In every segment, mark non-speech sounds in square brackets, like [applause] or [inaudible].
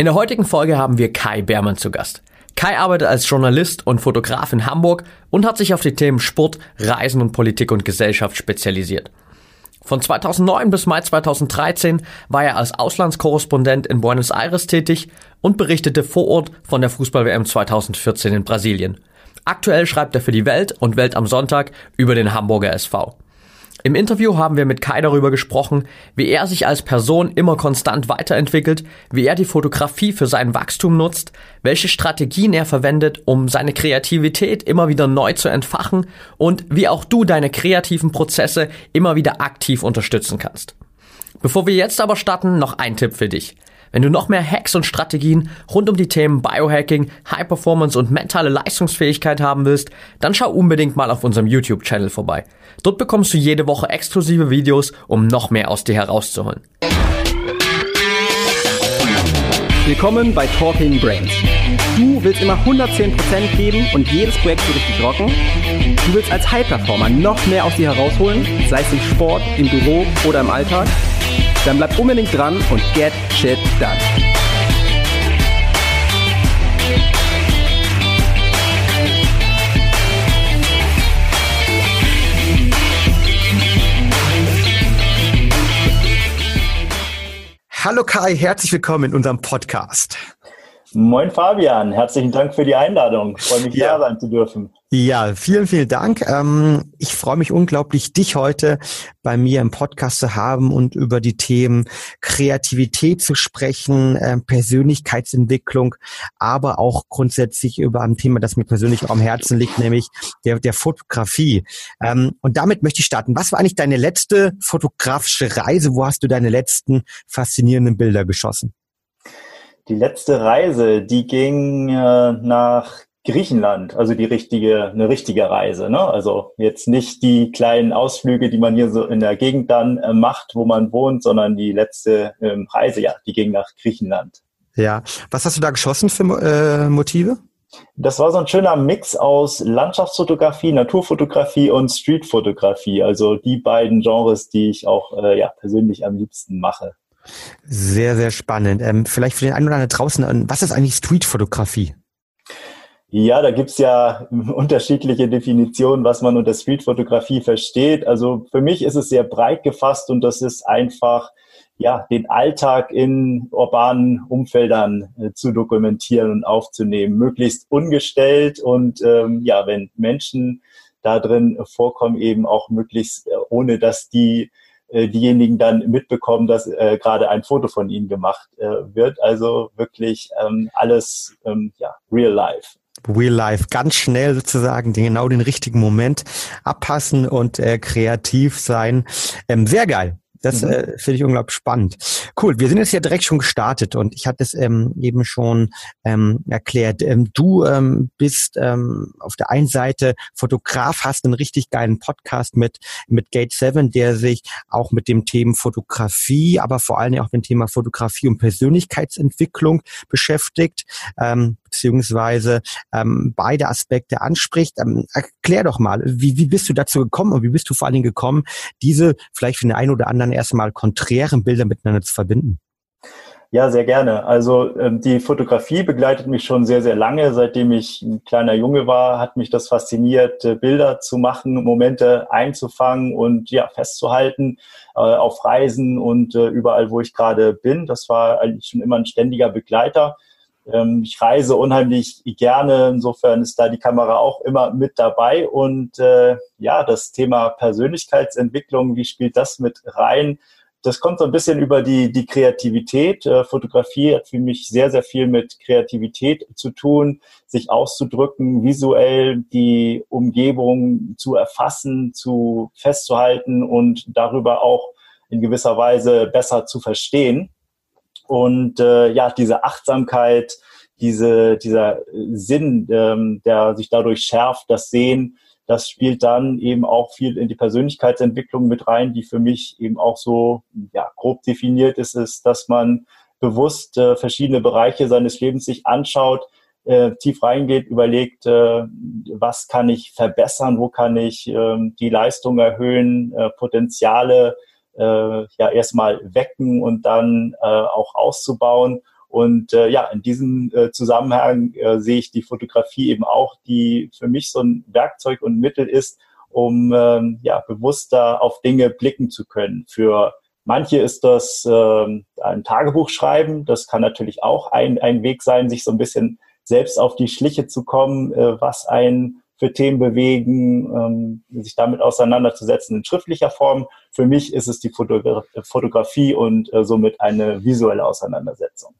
In der heutigen Folge haben wir Kai Beermann zu Gast. Kai arbeitet als Journalist und Fotograf in Hamburg und hat sich auf die Themen Sport, Reisen und Politik und Gesellschaft spezialisiert. Von 2009 bis Mai 2013 war er als Auslandskorrespondent in Buenos Aires tätig und berichtete vor Ort von der Fußball-WM 2014 in Brasilien. Aktuell schreibt er für die Welt und Welt am Sonntag über den Hamburger SV. Im Interview haben wir mit Kai darüber gesprochen, wie er sich als Person immer konstant weiterentwickelt, wie er die Fotografie für sein Wachstum nutzt, welche Strategien er verwendet, um seine Kreativität immer wieder neu zu entfachen und wie auch du deine kreativen Prozesse immer wieder aktiv unterstützen kannst. Bevor wir jetzt aber starten, noch ein Tipp für dich. Wenn du noch mehr Hacks und Strategien rund um die Themen Biohacking, High Performance und mentale Leistungsfähigkeit haben willst, dann schau unbedingt mal auf unserem YouTube-Channel vorbei. Dort bekommst du jede Woche exklusive Videos, um noch mehr aus dir herauszuholen. Willkommen bei Talking Brains. Du willst immer 110% geben und jedes Projekt so richtig rocken? Du willst als High-Performer noch mehr aus dir herausholen, sei es im Sport, im Büro oder im Alltag? Dann bleib unbedingt dran und get shit done. Hallo Kai, herzlich willkommen in unserem Podcast. Moin Fabian, herzlichen Dank für die Einladung. Ich freue mich, ja. da sein zu dürfen. Ja, vielen, vielen Dank. Ähm, ich freue mich unglaublich, dich heute bei mir im Podcast zu haben und über die Themen Kreativität zu sprechen, ähm, Persönlichkeitsentwicklung, aber auch grundsätzlich über ein Thema, das mir persönlich auch am Herzen liegt, nämlich der, der Fotografie. Ähm, und damit möchte ich starten. Was war eigentlich deine letzte fotografische Reise? Wo hast du deine letzten faszinierenden Bilder geschossen? Die letzte Reise, die ging äh, nach Griechenland, also die richtige, eine richtige Reise. Ne? Also jetzt nicht die kleinen Ausflüge, die man hier so in der Gegend dann äh, macht, wo man wohnt, sondern die letzte ähm, Reise, ja, die ging nach Griechenland. Ja, was hast du da geschossen für äh, Motive? Das war so ein schöner Mix aus Landschaftsfotografie, Naturfotografie und Streetfotografie. Also die beiden Genres, die ich auch äh, ja, persönlich am liebsten mache. Sehr, sehr spannend. Ähm, vielleicht für den einen oder anderen draußen, ähm, was ist eigentlich Streetfotografie? Ja, da gibt's ja [laughs] unterschiedliche Definitionen, was man unter Streetfotografie versteht. Also für mich ist es sehr breit gefasst und das ist einfach, ja, den Alltag in urbanen Umfeldern äh, zu dokumentieren und aufzunehmen, möglichst ungestellt und ähm, ja, wenn Menschen da drin vorkommen, eben auch möglichst äh, ohne, dass die äh, diejenigen dann mitbekommen, dass äh, gerade ein Foto von ihnen gemacht äh, wird. Also wirklich ähm, alles ähm, ja, real life. Real Life ganz schnell sozusagen den, genau den richtigen Moment abpassen und äh, kreativ sein. Ähm, sehr geil. Das mhm. äh, finde ich unglaublich spannend. Cool, wir sind jetzt ja direkt schon gestartet und ich hatte es ähm, eben schon ähm, erklärt. Ähm, du ähm, bist ähm, auf der einen Seite Fotograf, hast einen richtig geilen Podcast mit, mit Gate 7, der sich auch mit dem Thema Fotografie, aber vor allem auch mit dem Thema Fotografie und Persönlichkeitsentwicklung beschäftigt. Ähm, beziehungsweise ähm, beide Aspekte anspricht. Ähm, erklär doch mal, wie, wie bist du dazu gekommen und wie bist du vor allen Dingen gekommen, diese vielleicht für den einen oder anderen erstmal konträren Bilder miteinander zu verbinden? Ja, sehr gerne. Also ähm, die Fotografie begleitet mich schon sehr, sehr lange. Seitdem ich ein kleiner Junge war, hat mich das fasziniert, äh, Bilder zu machen, Momente einzufangen und ja festzuhalten äh, auf Reisen und äh, überall, wo ich gerade bin. Das war eigentlich schon immer ein ständiger Begleiter. Ähm, ich reise unheimlich gerne, insofern ist da die Kamera auch immer mit dabei. Und äh, ja, das Thema Persönlichkeitsentwicklung, wie spielt das mit rein? Das kommt so ein bisschen über die, die Kreativität. Äh, Fotografie hat für mich sehr, sehr viel mit Kreativität zu tun, sich auszudrücken, visuell die Umgebung zu erfassen, zu festzuhalten und darüber auch in gewisser Weise besser zu verstehen. Und äh, ja, diese Achtsamkeit, diese, dieser Sinn, ähm, der sich dadurch schärft, das Sehen, das spielt dann eben auch viel in die Persönlichkeitsentwicklung mit rein, die für mich eben auch so ja, grob definiert ist, ist, dass man bewusst äh, verschiedene Bereiche seines Lebens sich anschaut, äh, tief reingeht, überlegt, äh, was kann ich verbessern, wo kann ich äh, die Leistung erhöhen, äh, Potenziale äh, ja erstmal wecken und dann äh, auch auszubauen Und äh, ja, in diesem äh, Zusammenhang äh, sehe ich die Fotografie eben auch, die für mich so ein Werkzeug und Mittel ist, um ähm, ja bewusster auf Dinge blicken zu können. Für manche ist das ähm, ein Tagebuch schreiben. Das kann natürlich auch ein, ein Weg sein, sich so ein bisschen selbst auf die Schliche zu kommen, äh, was einen für Themen bewegen, ähm, sich damit auseinanderzusetzen in schriftlicher Form. Für mich ist es die Fotogra Fotografie und äh, somit eine visuelle Auseinandersetzung.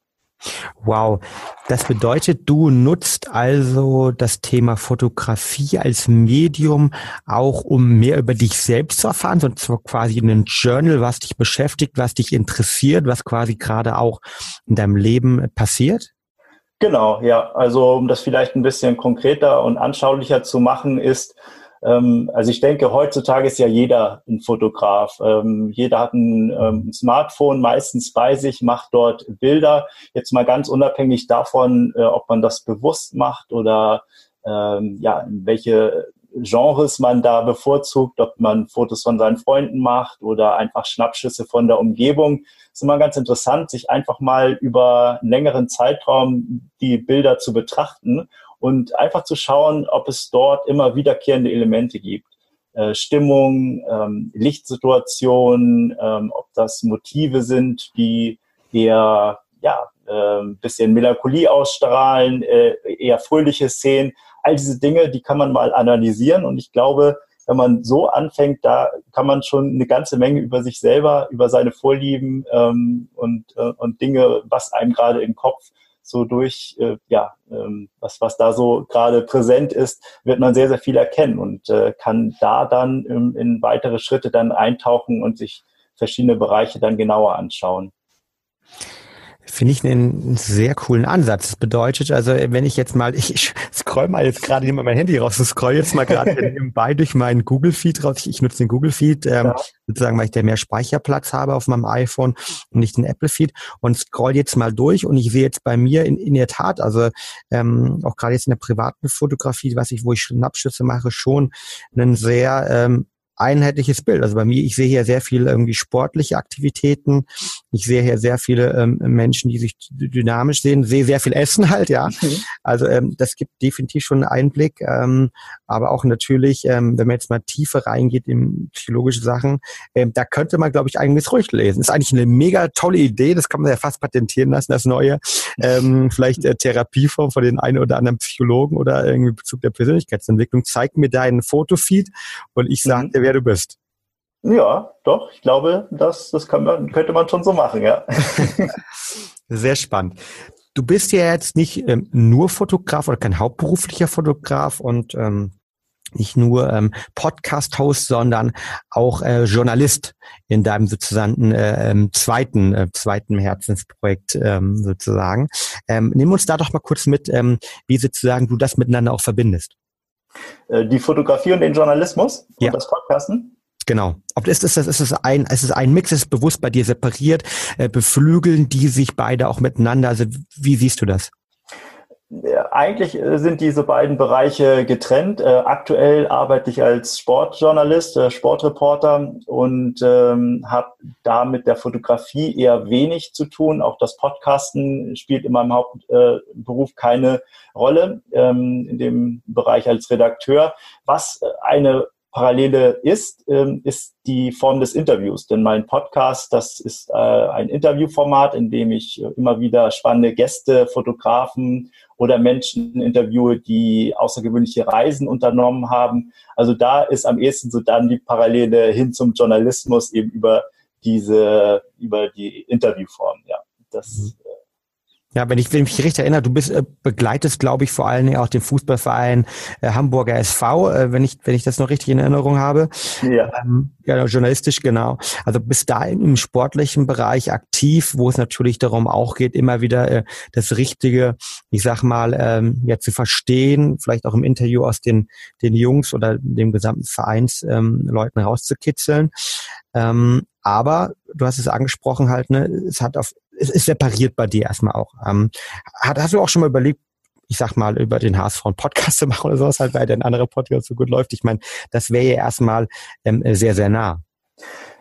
Wow, das bedeutet, du nutzt also das Thema Fotografie als Medium auch, um mehr über dich selbst zu erfahren, so quasi ein Journal, was dich beschäftigt, was dich interessiert, was quasi gerade auch in deinem Leben passiert? Genau, ja. Also um das vielleicht ein bisschen konkreter und anschaulicher zu machen, ist, ähm, also ich denke, heutzutage ist ja jeder ein Fotograf. Ähm, jeder hat ein ähm, Smartphone meistens bei sich, macht dort Bilder. Jetzt mal ganz unabhängig davon, äh, ob man das bewusst macht oder ähm, ja, in welche Genres man da bevorzugt, ob man Fotos von seinen Freunden macht oder einfach Schnappschüsse von der Umgebung. ist immer ganz interessant, sich einfach mal über einen längeren Zeitraum die Bilder zu betrachten und einfach zu schauen, ob es dort immer wiederkehrende Elemente gibt. Äh, Stimmung, ähm, Lichtsituation, ähm, ob das Motive sind, die eher ja, äh, ein bisschen Melancholie ausstrahlen, äh, eher fröhliche Szenen. All diese Dinge, die kann man mal analysieren und ich glaube, wenn man so anfängt, da kann man schon eine ganze Menge über sich selber, über seine Vorlieben ähm, und, äh, und Dinge, was einem gerade im Kopf so durch, äh, ja, ähm, was, was da so gerade präsent ist, wird man sehr, sehr viel erkennen und äh, kann da dann in, in weitere Schritte dann eintauchen und sich verschiedene Bereiche dann genauer anschauen. Finde ich einen sehr coolen Ansatz. Das bedeutet also, wenn ich jetzt mal, ich, [laughs] ich scroll mal jetzt gerade hier mal mein Handy raus, ich scroll jetzt mal gerade [laughs] nebenbei durch meinen Google Feed raus. Ich, ich nutze den Google Feed, ähm, ja. sozusagen, weil ich da mehr Speicherplatz habe auf meinem iPhone und nicht den Apple Feed und scroll jetzt mal durch und ich sehe jetzt bei mir in, in der Tat, also ähm, auch gerade jetzt in der privaten Fotografie, was ich, wo ich Schnappschüsse mache, schon einen sehr ähm, einheitliches Bild. Also bei mir, ich sehe hier sehr viele irgendwie sportliche Aktivitäten. Ich sehe hier sehr viele ähm, Menschen, die sich dynamisch sehen, sehe sehr viel Essen halt, ja. Mhm. Also ähm, das gibt definitiv schon einen Einblick. Ähm, aber auch natürlich, ähm, wenn man jetzt mal tiefer reingeht in psychologische Sachen, ähm, da könnte man, glaube ich, einiges ruhig lesen. ist eigentlich eine mega tolle Idee. Das kann man ja fast patentieren lassen, das neue. Ähm, [laughs] vielleicht äh, Therapieform von den einen oder anderen Psychologen oder irgendwie Bezug der Persönlichkeitsentwicklung. Zeig mir deinen Fotofeed und ich sage mhm wer du bist. Ja, doch, ich glaube, das, das man, könnte man schon so machen, ja. [laughs] Sehr spannend. Du bist ja jetzt nicht ähm, nur Fotograf oder kein hauptberuflicher Fotograf und ähm, nicht nur ähm, Podcast-Host, sondern auch äh, Journalist in deinem sozusagen äh, ähm, zweiten äh, zweiten Herzensprojekt ähm, sozusagen. Ähm, nimm uns da doch mal kurz mit, ähm, wie sozusagen du das miteinander auch verbindest. Äh, die Fotografie und den Journalismus ja. und das Podcasten? Genau. Ob ist es, ist es ein, ist es ein Mix, ist es bewusst bei dir separiert, äh, beflügeln die sich beide auch miteinander? Also wie siehst du das? Eigentlich äh, sind diese beiden Bereiche getrennt. Äh, aktuell arbeite ich als Sportjournalist, äh, Sportreporter und ähm, habe da mit der Fotografie eher wenig zu tun. Auch das Podcasten spielt in meinem Hauptberuf keine Rolle ähm, in dem Bereich als Redakteur. Was eine Parallele ist, ähm, ist die Form des Interviews. Denn mein Podcast, das ist äh, ein Interviewformat, in dem ich immer wieder spannende Gäste, Fotografen oder Menschen interviewe, die außergewöhnliche Reisen unternommen haben. Also da ist am ehesten so dann die Parallele hin zum Journalismus eben über diese, über die Interviewform. Ja, das mhm. Ja, wenn ich, wenn ich mich richtig erinnere, du bist äh, begleitest, glaube ich, vor allen Dingen auch den Fußballverein äh, Hamburger SV, äh, wenn ich wenn ich das noch richtig in Erinnerung habe. Ja. Ähm, ja, journalistisch genau. Also bist da im sportlichen Bereich aktiv, wo es natürlich darum auch geht, immer wieder äh, das Richtige, ich sag mal, ähm, ja zu verstehen, vielleicht auch im Interview aus den den Jungs oder dem gesamten Vereinsleuten ähm, rauszukitzeln. Ähm, aber du hast es angesprochen halt, ne, es hat auf es ist separiert bei dir erstmal auch. Ähm, hast du auch schon mal überlegt, ich sag mal, über den HSV einen Podcast [laughs] zu machen oder sowas, halt, weil der andere Podcast so gut läuft? Ich meine, das wäre ja erstmal ähm, sehr, sehr nah.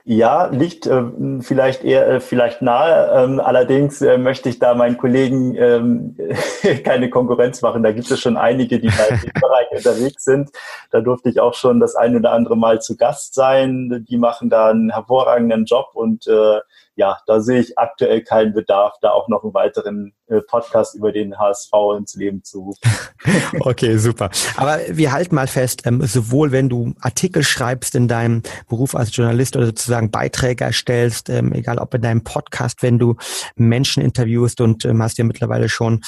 Ja, liegt äh, vielleicht eher äh, vielleicht nahe. Ähm, allerdings äh, möchte ich da meinen Kollegen ähm, [laughs] keine Konkurrenz machen. Da gibt es schon einige, die da im [laughs] Bereich unterwegs sind. Da durfte ich auch schon das ein oder andere Mal zu Gast sein. Die machen da einen hervorragenden Job und äh, ja, da sehe ich aktuell keinen Bedarf, da auch noch einen weiteren äh, Podcast über den HSV ins Leben zu rufen. [laughs] okay, super. Aber wir halten mal fest, ähm, sowohl wenn du Artikel schreibst in deinem Beruf als Journalist oder sozusagen Beiträge erstellst, ähm, egal ob in deinem Podcast, wenn du Menschen interviewst und ähm, hast ja mittlerweile schon,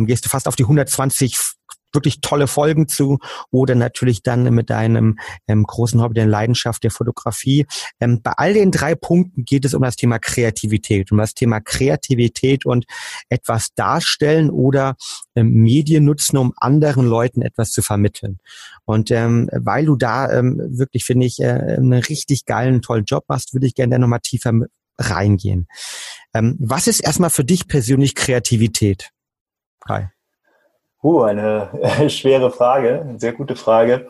gehst du fast auf die 120 wirklich tolle Folgen zu oder natürlich dann mit deinem ähm, großen Hobby, der Leidenschaft der Fotografie. Ähm, bei all den drei Punkten geht es um das Thema Kreativität, um das Thema Kreativität und etwas darstellen oder ähm, Medien nutzen, um anderen Leuten etwas zu vermitteln. Und ähm, weil du da ähm, wirklich, finde ich, äh, einen richtig geilen, tollen Job machst, würde ich gerne nochmal tiefer reingehen. Ähm, was ist erstmal für dich persönlich Kreativität? Kai. Uh, eine [laughs] schwere Frage, eine sehr gute Frage.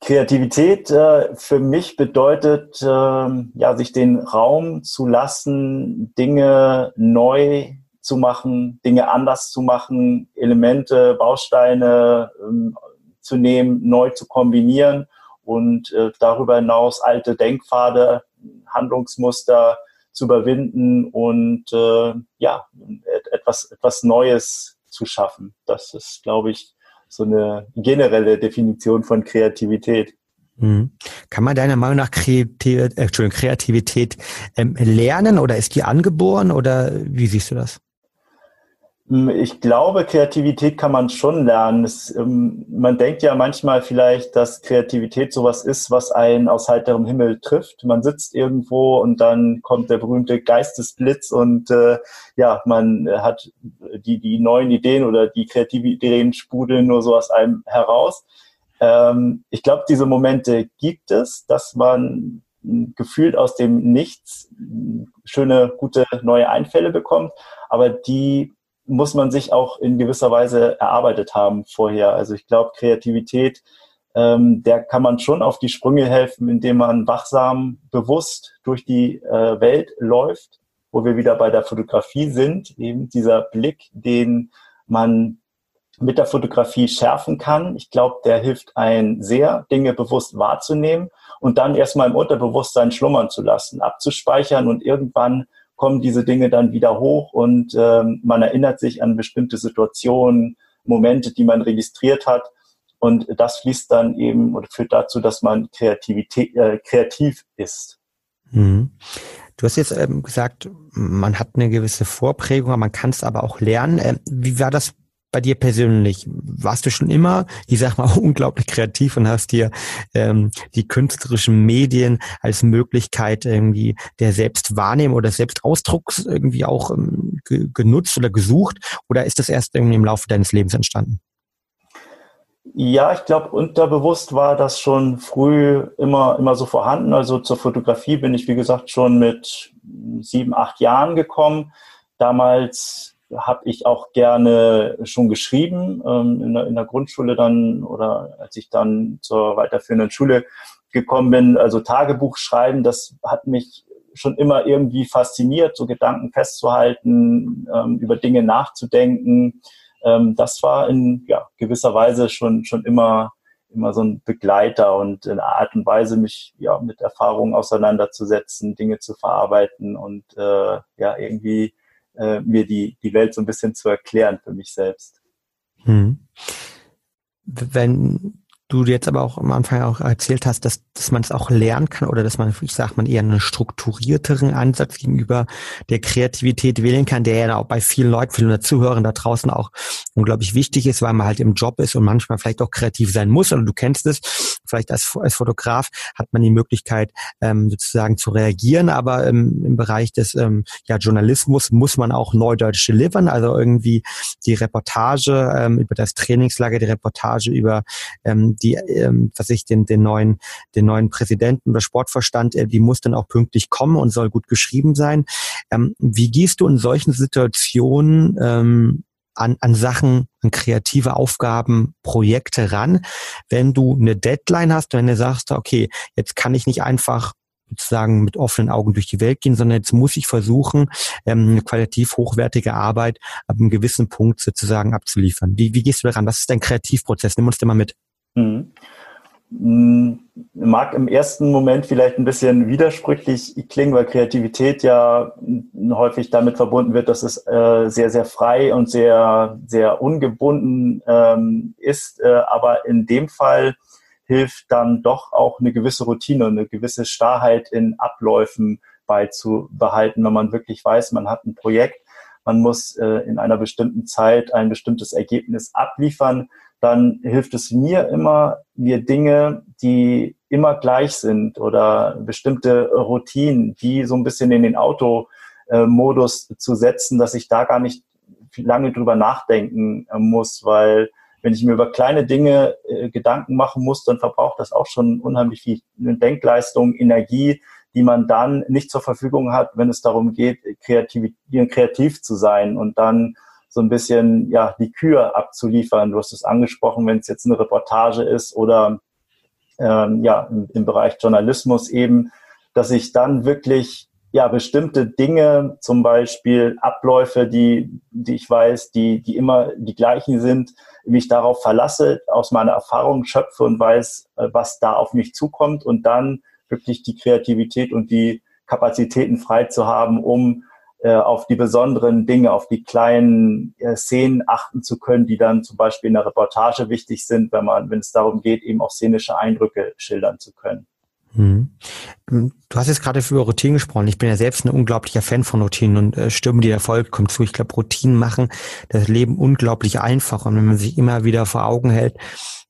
Kreativität äh, für mich bedeutet, äh, ja, sich den Raum zu lassen, Dinge neu zu machen, Dinge anders zu machen, Elemente, Bausteine äh, zu nehmen, neu zu kombinieren und äh, darüber hinaus alte Denkpfade, Handlungsmuster zu überwinden und äh, ja, etwas, etwas Neues zu schaffen. Das ist, glaube ich, so eine generelle Definition von Kreativität. Mhm. Kann man deiner Meinung nach Kreativität, äh, Kreativität ähm, lernen oder ist die angeboren oder wie siehst du das? Hm, ich glaube, Kreativität kann man schon lernen. Es, ähm, man denkt ja manchmal vielleicht, dass Kreativität sowas ist, was einen aus heiterem Himmel trifft. Man sitzt irgendwo und dann kommt der berühmte Geistesblitz und äh, ja, man hat die, die neuen Ideen oder die kreativen Ideen sprudeln nur so aus einem heraus. Ähm, ich glaube, diese Momente gibt es, dass man gefühlt aus dem Nichts schöne, gute neue Einfälle bekommt, aber die muss man sich auch in gewisser Weise erarbeitet haben vorher. Also ich glaube, Kreativität, ähm, der kann man schon auf die Sprünge helfen, indem man wachsam, bewusst durch die äh, Welt läuft, wo wir wieder bei der Fotografie sind, eben dieser Blick, den man mit der Fotografie schärfen kann. Ich glaube, der hilft ein sehr, Dinge bewusst wahrzunehmen und dann erstmal im Unterbewusstsein schlummern zu lassen, abzuspeichern und irgendwann kommen diese Dinge dann wieder hoch und ähm, man erinnert sich an bestimmte Situationen, Momente, die man registriert hat. Und das fließt dann eben oder führt dazu, dass man Kreativität, äh, kreativ ist. Mhm. Du hast jetzt ähm, gesagt, man hat eine gewisse Vorprägung, man kann es aber auch lernen. Ähm, wie war das bei dir persönlich? Warst du schon immer, ich sag mal, [laughs] unglaublich kreativ und hast dir ähm, die künstlerischen Medien als Möglichkeit irgendwie der Selbstwahrnehmung oder Selbstausdrucks irgendwie auch ähm, ge genutzt oder gesucht? Oder ist das erst irgendwie im Laufe deines Lebens entstanden? Ja, ich glaube, unterbewusst war das schon früh immer, immer so vorhanden. Also zur Fotografie bin ich, wie gesagt, schon mit sieben, acht Jahren gekommen. Damals habe ich auch gerne schon geschrieben ähm, in, der, in der Grundschule dann oder als ich dann zur weiterführenden Schule gekommen bin. Also Tagebuch schreiben, das hat mich schon immer irgendwie fasziniert, so Gedanken festzuhalten, ähm, über Dinge nachzudenken. Ähm, das war in ja, gewisser Weise schon, schon immer, immer so ein Begleiter und eine Art und Weise, mich ja, mit Erfahrungen auseinanderzusetzen, Dinge zu verarbeiten und äh, ja, irgendwie äh, mir die, die Welt so ein bisschen zu erklären für mich selbst. Hm. Wenn du jetzt aber auch am Anfang auch erzählt hast, dass, dass man es auch lernen kann oder dass man, ich sag mal, eher einen strukturierteren Ansatz gegenüber der Kreativität wählen kann, der ja auch bei vielen Leuten, vielen Zuhörern da draußen auch unglaublich wichtig ist, weil man halt im Job ist und manchmal vielleicht auch kreativ sein muss oder du kennst es, vielleicht als, als Fotograf hat man die Möglichkeit ähm, sozusagen zu reagieren, aber ähm, im Bereich des ähm, ja, Journalismus muss man auch neudeutsch delivern, also irgendwie die Reportage ähm, über das Trainingslager, die Reportage über ähm, die, ähm, was ich, den, den neuen, den neuen Präsidenten oder Sportverstand, äh, die muss dann auch pünktlich kommen und soll gut geschrieben sein. Ähm, wie gehst du in solchen Situationen ähm, an, an Sachen, an kreative Aufgaben, Projekte ran, wenn du eine Deadline hast, wenn du sagst, okay, jetzt kann ich nicht einfach sozusagen mit offenen Augen durch die Welt gehen, sondern jetzt muss ich versuchen, ähm, eine qualitativ hochwertige Arbeit ab einem gewissen Punkt sozusagen abzuliefern. Wie, wie gehst du daran? Was ist dein Kreativprozess? Nimm uns den mal mit. Mhm. Hm, mag im ersten Moment vielleicht ein bisschen widersprüchlich klingen, weil Kreativität ja häufig damit verbunden wird, dass es äh, sehr, sehr frei und sehr, sehr ungebunden ähm, ist. Äh, aber in dem Fall hilft dann doch auch eine gewisse Routine und eine gewisse Starrheit in Abläufen beizubehalten, wenn man wirklich weiß, man hat ein Projekt, man muss äh, in einer bestimmten Zeit ein bestimmtes Ergebnis abliefern dann hilft es mir immer, mir Dinge, die immer gleich sind oder bestimmte Routinen, die so ein bisschen in den Automodus zu setzen, dass ich da gar nicht lange drüber nachdenken äh, muss, weil wenn ich mir über kleine Dinge äh, Gedanken machen muss, dann verbraucht das auch schon unheimlich viel Denkleistung, Energie, die man dann nicht zur Verfügung hat, wenn es darum geht, kreativ, kreativ zu sein und dann so ein bisschen ja die Kür abzuliefern. Du hast es angesprochen, wenn es jetzt eine Reportage ist oder ähm, ja im, im Bereich Journalismus eben, dass ich dann wirklich ja bestimmte Dinge, zum Beispiel Abläufe, die die ich weiß, die die immer die gleichen sind, mich darauf verlasse, aus meiner Erfahrung schöpfe und weiß, äh, was da auf mich zukommt und dann wirklich die Kreativität und die Kapazitäten frei zu haben, um auf die besonderen Dinge, auf die kleinen äh, Szenen achten zu können, die dann zum Beispiel in der Reportage wichtig sind, wenn man, wenn es darum geht, eben auch szenische Eindrücke schildern zu können. Mhm. Du hast jetzt gerade über Routinen gesprochen. Ich bin ja selbst ein unglaublicher Fan von Routinen und äh, Stimme, die Erfolg kommt zu. Ich glaube, Routinen machen das Leben unglaublich einfach. Und wenn man sich immer wieder vor Augen hält,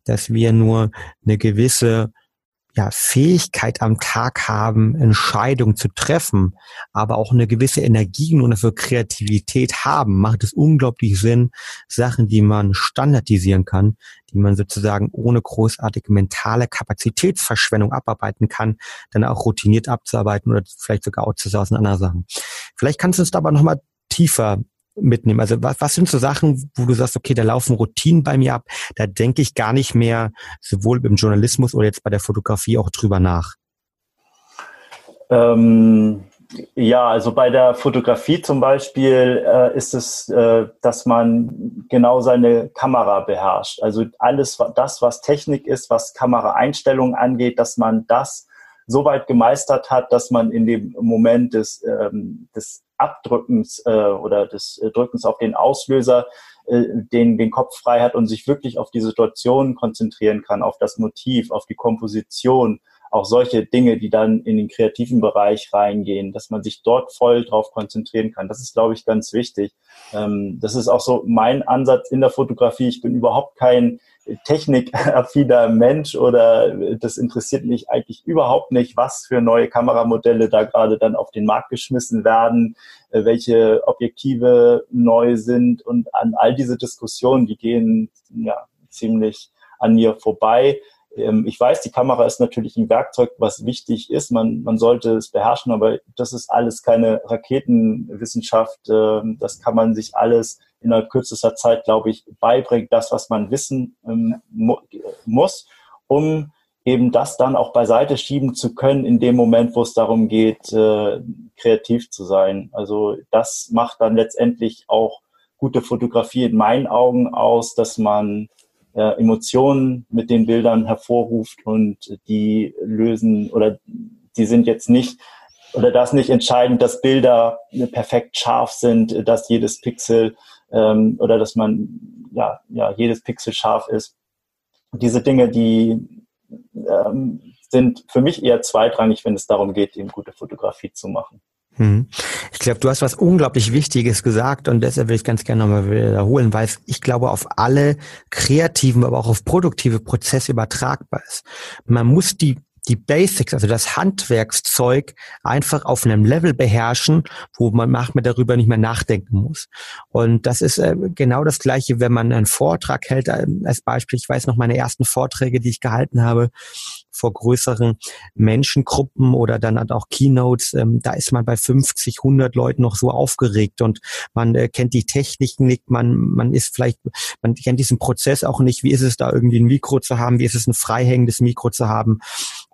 dass wir nur eine gewisse ja, Fähigkeit am Tag haben, Entscheidungen zu treffen, aber auch eine gewisse Energie und dafür Kreativität haben, macht es unglaublich Sinn, Sachen, die man standardisieren kann, die man sozusagen ohne großartige mentale Kapazitätsverschwendung abarbeiten kann, dann auch routiniert abzuarbeiten oder vielleicht sogar outzusourcen andere Sachen. Vielleicht kannst du uns da aber nochmal tiefer mitnehmen? Also was, was sind so Sachen, wo du sagst, okay, da laufen Routinen bei mir ab, da denke ich gar nicht mehr sowohl im Journalismus oder jetzt bei der Fotografie auch drüber nach? Ähm, ja, also bei der Fotografie zum Beispiel äh, ist es, äh, dass man genau seine Kamera beherrscht. Also alles das, was Technik ist, was Kameraeinstellungen angeht, dass man das so weit gemeistert hat, dass man in dem Moment des, ähm, des Abdrückens äh, oder des äh, Drückens auf den Auslöser äh, den, den Kopf frei hat und sich wirklich auf die Situation konzentrieren kann, auf das Motiv, auf die Komposition, auch solche Dinge, die dann in den kreativen Bereich reingehen, dass man sich dort voll drauf konzentrieren kann. Das ist, glaube ich, ganz wichtig. Ähm, das ist auch so mein Ansatz in der Fotografie. Ich bin überhaupt kein technikaffiner Mensch oder das interessiert mich eigentlich überhaupt nicht, was für neue Kameramodelle da gerade dann auf den Markt geschmissen werden, äh, welche Objektive neu sind und an all diese Diskussionen, die gehen ja ziemlich an mir vorbei. Ähm, ich weiß, die Kamera ist natürlich ein Werkzeug, was wichtig ist. Man, man sollte es beherrschen, aber das ist alles keine Raketenwissenschaft. Ähm, das kann man sich alles innerhalb kürzester Zeit, glaube ich, beibringen, das, was man wissen ähm, mu muss, um eben das dann auch beiseite schieben zu können in dem Moment, wo es darum geht, äh, kreativ zu sein. Also das macht dann letztendlich auch gute Fotografie in meinen Augen aus, dass man äh, Emotionen mit den Bildern hervorruft und die lösen oder die sind jetzt nicht oder das nicht entscheidend, dass Bilder perfekt scharf sind, dass jedes Pixel ähm, oder dass man ja, ja jedes Pixel scharf ist. Diese Dinge, die ähm, sind für mich eher zweitrangig, wenn es darum geht, eben gute Fotografie zu machen. Hm. Ich glaube, du hast was unglaublich Wichtiges gesagt und deshalb will ich ganz gerne nochmal wiederholen, weil es, ich glaube, auf alle kreativen, aber auch auf produktive Prozesse übertragbar ist. Man muss die die Basics, also das Handwerkszeug einfach auf einem Level beherrschen, wo man manchmal darüber nicht mehr nachdenken muss. Und das ist äh, genau das Gleiche, wenn man einen Vortrag hält, äh, als Beispiel. Ich weiß noch meine ersten Vorträge, die ich gehalten habe vor größeren Menschengruppen oder dann auch Keynotes, ähm, da ist man bei 50, 100 Leuten noch so aufgeregt und man äh, kennt die Techniken nicht, man, man ist vielleicht, man kennt diesen Prozess auch nicht, wie ist es da irgendwie ein Mikro zu haben, wie ist es ein freihängendes Mikro zu haben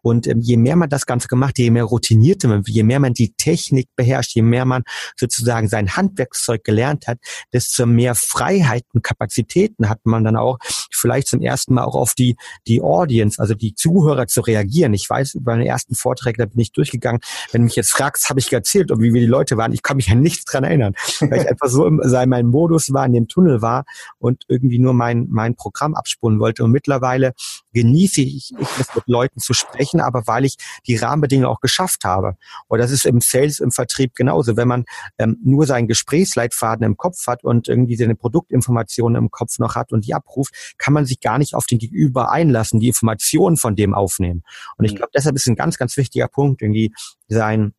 Und ähm, je mehr man das Ganze gemacht, je mehr routinierte man, je mehr man die Technik beherrscht, je mehr man sozusagen sein Handwerkszeug gelernt hat, desto mehr Freiheiten, Kapazitäten hat man dann auch vielleicht zum ersten Mal auch auf die, die Audience, also die Zuhörer zu reagieren. Ich weiß, über den ersten Vortrag, da bin ich durchgegangen. Wenn du mich jetzt fragst, habe ich erzählt, wie wir die Leute waren, ich kann mich an nichts dran erinnern, weil ich einfach so in meinem Modus war, in dem Tunnel war und irgendwie nur mein, mein Programm abspulen wollte. Und mittlerweile genieße ich, ich es mit Leuten zu sprechen, aber weil ich die Rahmenbedingungen auch geschafft habe. Und das ist im Sales, im Vertrieb genauso. Wenn man ähm, nur seinen Gesprächsleitfaden im Kopf hat und irgendwie seine Produktinformationen im Kopf noch hat und die abruft, kann man sich gar nicht auf den Gegenüber einlassen, die Informationen von dem aufnehmen. Und ich mhm. glaube, deshalb ist ein ganz, ganz wichtiger Punkt, irgendwie sein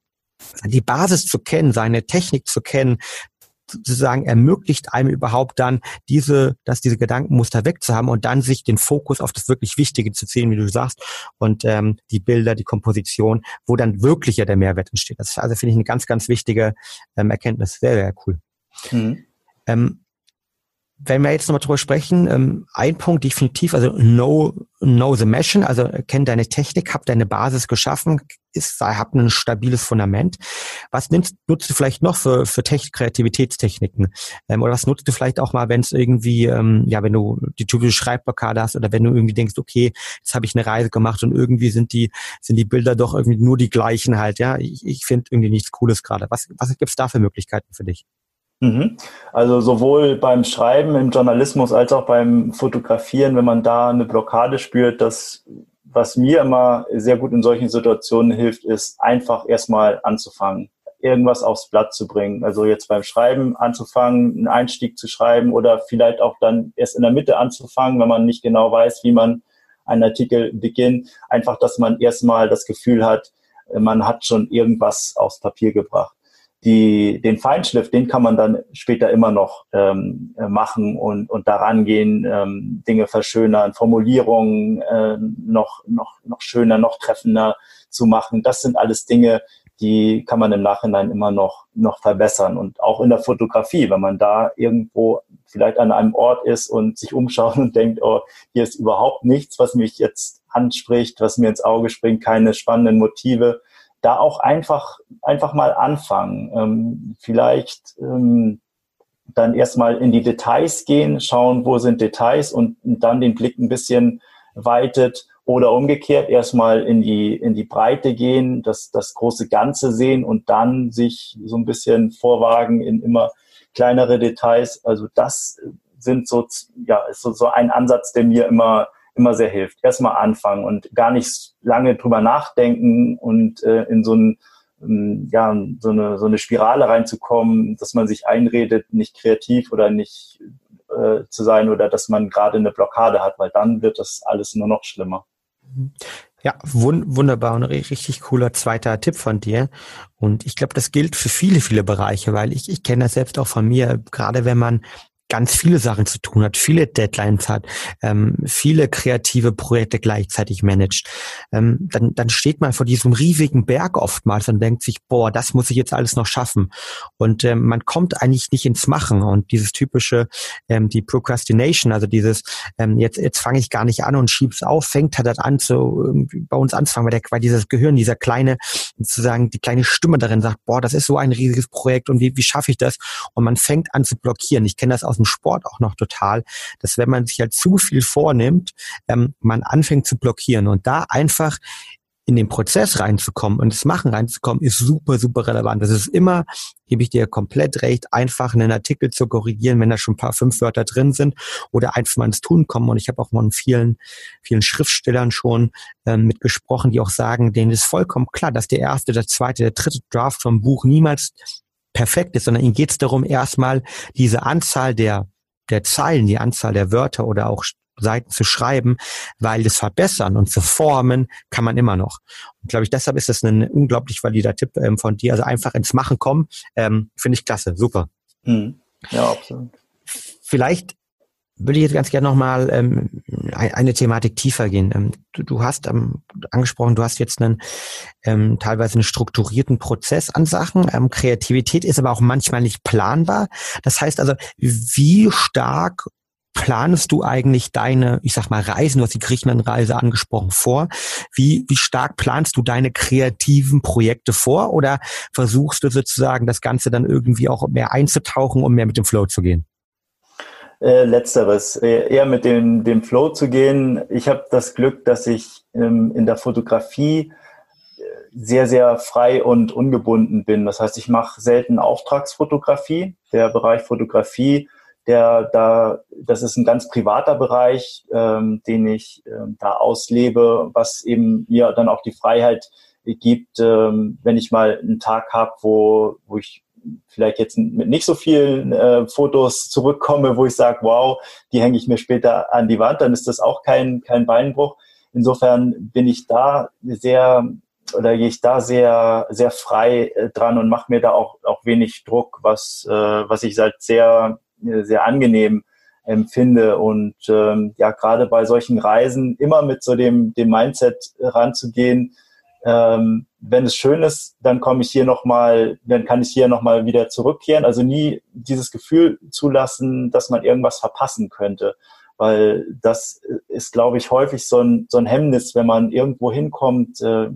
die Basis zu kennen, seine Technik zu kennen, sozusagen ermöglicht einem überhaupt dann diese, dass diese Gedankenmuster wegzuhaben und dann sich den Fokus auf das wirklich Wichtige zu ziehen, wie du sagst, und ähm, die Bilder, die Komposition, wo dann wirklich ja der Mehrwert entsteht. Das ist also finde ich eine ganz, ganz wichtige ähm, Erkenntnis. Sehr, sehr cool. Mhm. Ähm, wenn wir jetzt nochmal drüber sprechen, ähm, ein Punkt definitiv, also know, know the machine, also kenn deine Technik, hab deine Basis geschaffen, ist, hab ein stabiles Fundament. Was nimmst, nutzt du vielleicht noch für, für Technik, Kreativitätstechniken? Ähm, oder was nutzt du vielleicht auch mal, wenn es irgendwie, ähm, ja, wenn du die typische Schreibblockade hast oder wenn du irgendwie denkst, okay, jetzt habe ich eine Reise gemacht und irgendwie sind die, sind die Bilder doch irgendwie nur die gleichen halt, ja. Ich, ich finde irgendwie nichts Cooles gerade. Was, was gibt's da für Möglichkeiten für dich? Mhm. Also sowohl beim Schreiben im Journalismus als auch beim Fotografieren, wenn man da eine Blockade spürt, das, was mir immer sehr gut in solchen Situationen hilft, ist einfach erstmal anzufangen, irgendwas aufs Blatt zu bringen. Also jetzt beim Schreiben anzufangen, einen Einstieg zu schreiben oder vielleicht auch dann erst in der Mitte anzufangen, wenn man nicht genau weiß, wie man einen Artikel beginnt. Einfach, dass man erstmal das Gefühl hat, man hat schon irgendwas aufs Papier gebracht die, den Feinschliff, den kann man dann später immer noch ähm, äh, machen und, und daran gehen, ähm, Dinge verschönern, Formulierungen äh, noch, noch, noch schöner, noch treffender zu machen. Das sind alles Dinge, die kann man im Nachhinein immer noch, noch verbessern. Und auch in der Fotografie, wenn man da irgendwo vielleicht an einem Ort ist und sich umschaut [laughs] und denkt, oh, hier ist überhaupt nichts, was mich jetzt anspricht, was mir ins Auge springt, keine spannenden Motive, da auch einfach, einfach mal anfangen. Ähm, vielleicht ähm, dann erstmal in die Details gehen, schauen, wo sind Details und dann den Blick ein bisschen weitet oder umgekehrt erstmal in die, in die Breite gehen, das, das große Ganze sehen und dann sich so ein bisschen vorwagen in immer kleinere Details. Also das sind so, ja, ist so, so ein Ansatz, der mir immer immer sehr hilft. Erstmal anfangen und gar nicht lange drüber nachdenken und äh, in so ein ähm, ja, so eine, so eine Spirale reinzukommen, dass man sich einredet, nicht kreativ oder nicht äh, zu sein oder dass man gerade eine Blockade hat, weil dann wird das alles nur noch schlimmer. Ja, wun wunderbar und richtig cooler zweiter Tipp von dir. Und ich glaube, das gilt für viele, viele Bereiche, weil ich, ich kenne das selbst auch von mir, gerade wenn man ganz viele Sachen zu tun hat, viele Deadlines hat, ähm, viele kreative Projekte gleichzeitig managt, ähm, dann, dann steht man vor diesem riesigen Berg oftmals und denkt sich, boah, das muss ich jetzt alles noch schaffen. Und ähm, man kommt eigentlich nicht ins Machen. Und dieses typische, ähm, die Procrastination, also dieses, ähm, jetzt, jetzt fange ich gar nicht an und schieb's auf, fängt halt an zu, bei uns anzufangen, weil, der, weil dieses Gehirn, dieser kleine, sozusagen die kleine Stimme darin sagt, boah, das ist so ein riesiges Projekt und wie, wie schaffe ich das? Und man fängt an zu blockieren. Ich kenne das aus aus dem Sport auch noch total, dass wenn man sich halt zu viel vornimmt, ähm, man anfängt zu blockieren und da einfach in den Prozess reinzukommen und das Machen reinzukommen, ist super, super relevant. Das ist immer, gebe ich dir komplett recht, einfach einen Artikel zu korrigieren, wenn da schon ein paar fünf Wörter drin sind oder einfach mal ins Tun kommen. Und ich habe auch von vielen, vielen Schriftstellern schon ähm, mitgesprochen, die auch sagen, denen ist vollkommen klar, dass der erste, der zweite, der dritte Draft vom Buch niemals perfekt ist, sondern ihnen geht es darum, erstmal diese Anzahl der, der Zeilen, die Anzahl der Wörter oder auch Seiten zu schreiben, weil das Verbessern und zu formen kann man immer noch. Und glaube ich, deshalb ist das ein unglaublich valider Tipp ähm, von dir. Also einfach ins Machen kommen, ähm, finde ich klasse, super. Mhm. Ja, absolut. Vielleicht würde ich jetzt ganz gerne nochmal ähm, eine Thematik tiefer gehen. Ähm, du, du, hast ähm, angesprochen, du hast jetzt einen ähm, teilweise einen strukturierten Prozess an Sachen. Ähm, Kreativität ist aber auch manchmal nicht planbar. Das heißt also, wie stark planst du eigentlich deine, ich sag mal, Reisen, du hast die Griechenlandreise angesprochen, vor? Wie, wie stark planst du deine kreativen Projekte vor oder versuchst du sozusagen das Ganze dann irgendwie auch mehr einzutauchen, um mehr mit dem Flow zu gehen? Äh, letzteres, äh, eher mit dem, dem Flow zu gehen. Ich habe das Glück, dass ich ähm, in der Fotografie äh, sehr, sehr frei und ungebunden bin. Das heißt, ich mache selten Auftragsfotografie. Der Bereich Fotografie, der da, das ist ein ganz privater Bereich, ähm, den ich ähm, da auslebe, was eben mir dann auch die Freiheit gibt, ähm, wenn ich mal einen Tag habe, wo, wo ich vielleicht jetzt mit nicht so vielen äh, Fotos zurückkomme, wo ich sage, wow, die hänge ich mir später an die Wand, dann ist das auch kein, kein Beinbruch. Insofern bin ich da sehr oder gehe ich da sehr, sehr frei äh, dran und mache mir da auch, auch wenig Druck, was, äh, was ich halt sehr, sehr angenehm empfinde. Und ähm, ja, gerade bei solchen Reisen immer mit so dem, dem Mindset ranzugehen, ähm, wenn es schön ist, dann komme ich hier nochmal, dann kann ich hier nochmal wieder zurückkehren. Also nie dieses Gefühl zulassen, dass man irgendwas verpassen könnte. Weil das ist, glaube ich, häufig so ein, so ein Hemmnis, wenn man irgendwo hinkommt, äh,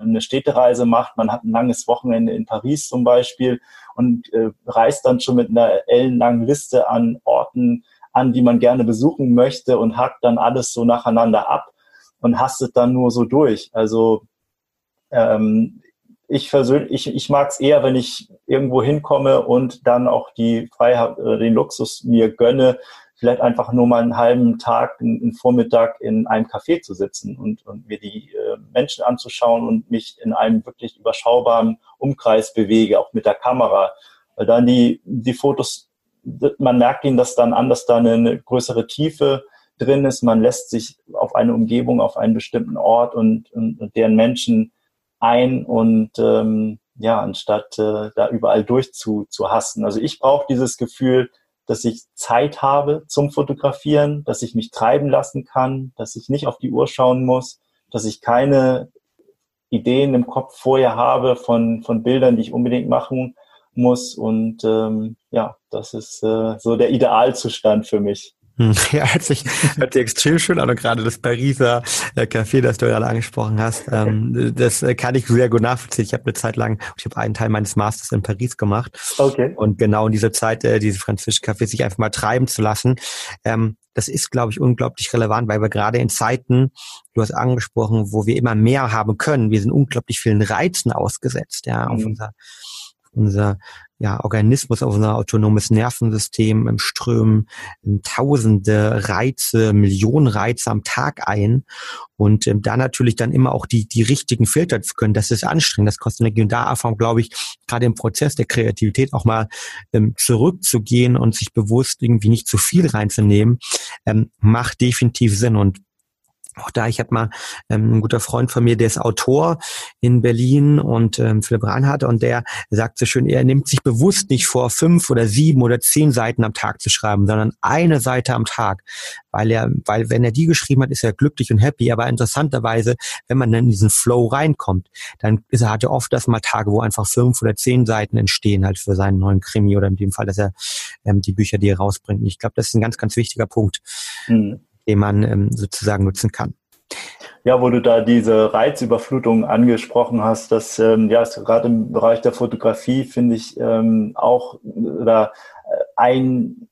eine Städtereise macht, man hat ein langes Wochenende in Paris zum Beispiel und äh, reist dann schon mit einer ellenlangen Liste an Orten an, die man gerne besuchen möchte und hakt dann alles so nacheinander ab und hastet dann nur so durch. Also ähm, ich persönlich, ich, ich mag es eher, wenn ich irgendwo hinkomme und dann auch die Freiheit, äh, den Luxus mir gönne, vielleicht einfach nur mal einen halben Tag, einen, Vormittag in einem Café zu sitzen und, und mir die äh, Menschen anzuschauen und mich in einem wirklich überschaubaren Umkreis bewege, auch mit der Kamera. Weil dann die, die Fotos, man merkt ihnen das dann an, dass da eine, eine größere Tiefe drin ist. Man lässt sich auf eine Umgebung, auf einen bestimmten Ort und, und, und deren Menschen ein und ähm, ja, anstatt äh, da überall durch zu, zu hassen. Also ich brauche dieses Gefühl, dass ich Zeit habe zum Fotografieren, dass ich mich treiben lassen kann, dass ich nicht auf die Uhr schauen muss, dass ich keine Ideen im Kopf vorher habe von, von Bildern, die ich unbedingt machen muss. Und ähm, ja, das ist äh, so der Idealzustand für mich. Hm, [laughs] ja, hört sich, hört sich extrem schön an und gerade das Pariser äh, Café, das du gerade angesprochen hast, ähm, das äh, kann ich sehr gut nachvollziehen. Ich habe eine Zeit lang, ich habe einen Teil meines Masters in Paris gemacht okay. und genau in dieser Zeit, äh, diese französische Café sich einfach mal treiben zu lassen, ähm, das ist, glaube ich, unglaublich relevant, weil wir gerade in Zeiten, du hast angesprochen, wo wir immer mehr haben können, wir sind unglaublich vielen Reizen ausgesetzt, ja, mhm. auf unser unser ja, Organismus, auf unser autonomes Nervensystem im Strömen tausende Reize, Millionen Reize am Tag ein. Und ähm, da natürlich dann immer auch die, die richtigen filtern zu können, das ist anstrengend, das kostet Energie. Und da einfach, glaube ich, gerade im Prozess der Kreativität auch mal ähm, zurückzugehen und sich bewusst irgendwie nicht zu viel reinzunehmen, ähm, macht definitiv Sinn. Und auch da, ich habe mal ähm, ein guter Freund von mir, der ist Autor in Berlin und ähm, Philipp Reinhardt und der sagt so schön, er nimmt sich bewusst nicht vor, fünf oder sieben oder zehn Seiten am Tag zu schreiben, sondern eine Seite am Tag, weil er, weil wenn er die geschrieben hat, ist er glücklich und happy. Aber interessanterweise, wenn man dann in diesen Flow reinkommt, dann ist er hat er oft das mal Tage, wo einfach fünf oder zehn Seiten entstehen halt für seinen neuen Krimi oder in dem Fall, dass er ähm, die Bücher, die er rausbringt. Und ich glaube, das ist ein ganz, ganz wichtiger Punkt. Mhm den man ähm, sozusagen nutzen kann. Ja, wo du da diese Reizüberflutung angesprochen hast, das ähm, ja ist gerade im Bereich der Fotografie finde ich ähm, auch oder äh, ein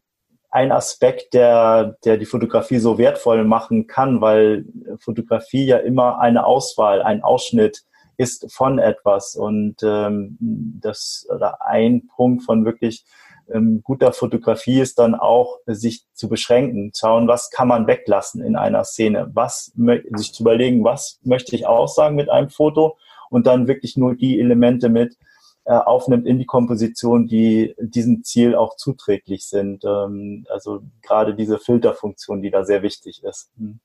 ein Aspekt, der der die Fotografie so wertvoll machen kann, weil Fotografie ja immer eine Auswahl, ein Ausschnitt ist von etwas und ähm, das oder ein Punkt von wirklich ähm, guter Fotografie ist dann auch, sich zu beschränken, schauen, was kann man weglassen in einer Szene, was sich zu überlegen, was möchte ich aussagen mit einem Foto und dann wirklich nur die Elemente mit äh, aufnimmt in die Komposition, die diesem Ziel auch zuträglich sind. Ähm, also gerade diese Filterfunktion, die da sehr wichtig ist. Hm.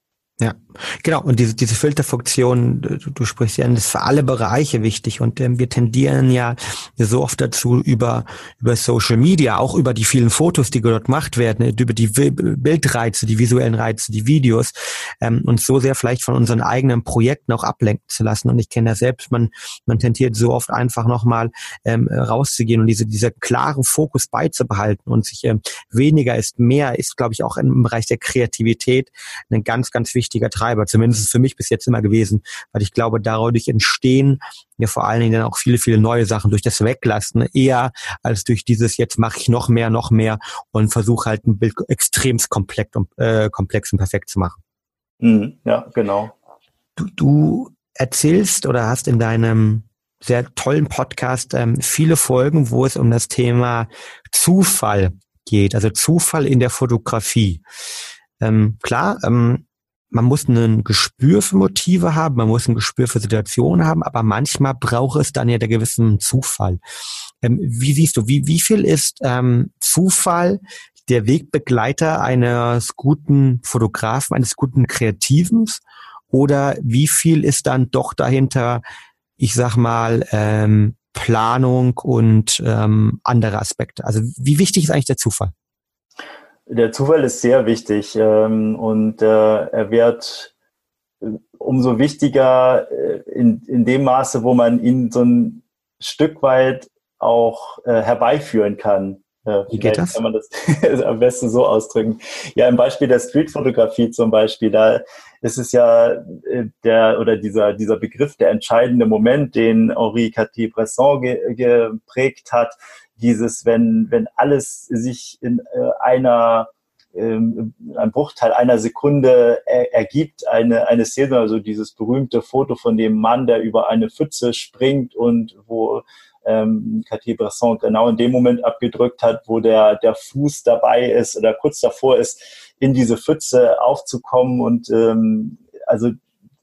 Ja, genau. Und diese, diese Filterfunktion, du, du sprichst ja, das ist für alle Bereiche wichtig. Und ähm, wir tendieren ja so oft dazu, über, über Social Media, auch über die vielen Fotos, die dort gemacht werden, über die Bildreize, die visuellen Reize, die Videos, ähm, uns so sehr vielleicht von unseren eigenen Projekten auch ablenken zu lassen. Und ich kenne ja selbst, man, man tendiert so oft einfach nochmal ähm, rauszugehen und diese, dieser klaren Fokus beizubehalten und sich ähm, weniger ist mehr, ist, glaube ich, auch im Bereich der Kreativität ein ganz, ganz wichtiger wichtiger Treiber, zumindest für mich bis jetzt immer gewesen, weil ich glaube, dadurch entstehen ja vor allen Dingen dann auch viele, viele neue Sachen durch das Weglassen, eher als durch dieses jetzt mache ich noch mehr, noch mehr und versuche halt ein Bild extremst komplex und, äh, komplex und perfekt zu machen. Mhm, ja, genau. Du, du erzählst oder hast in deinem sehr tollen Podcast ähm, viele Folgen, wo es um das Thema Zufall geht, also Zufall in der Fotografie. Ähm, klar, ähm, man muss ein Gespür für Motive haben, man muss ein Gespür für Situationen haben, aber manchmal braucht es dann ja der gewissen Zufall. Ähm, wie siehst du, wie, wie viel ist ähm, Zufall der Wegbegleiter eines guten Fotografen, eines guten Kreativen? Oder wie viel ist dann doch dahinter, ich sag mal, ähm, Planung und ähm, andere Aspekte? Also wie wichtig ist eigentlich der Zufall? Der Zufall ist sehr wichtig ähm, und äh, er wird äh, umso wichtiger äh, in, in dem Maße, wo man ihn so ein Stück weit auch äh, herbeiführen kann. Äh, Wie geht das? Kann man das [laughs] am besten so ausdrücken. Ja, im Beispiel der Streetfotografie zum Beispiel, da ist es ja der oder dieser dieser Begriff der entscheidende Moment, den Henri Cartier-Bresson ge, geprägt hat, dieses, wenn, wenn alles sich in äh, einer ähm, ein Bruchteil einer Sekunde er, ergibt, eine, eine Szene, also dieses berühmte Foto von dem Mann, der über eine Pfütze springt und wo ähm, Cartier-Bresson genau in dem Moment abgedrückt hat, wo der, der Fuß dabei ist oder kurz davor ist, in diese Pfütze aufzukommen und ähm, also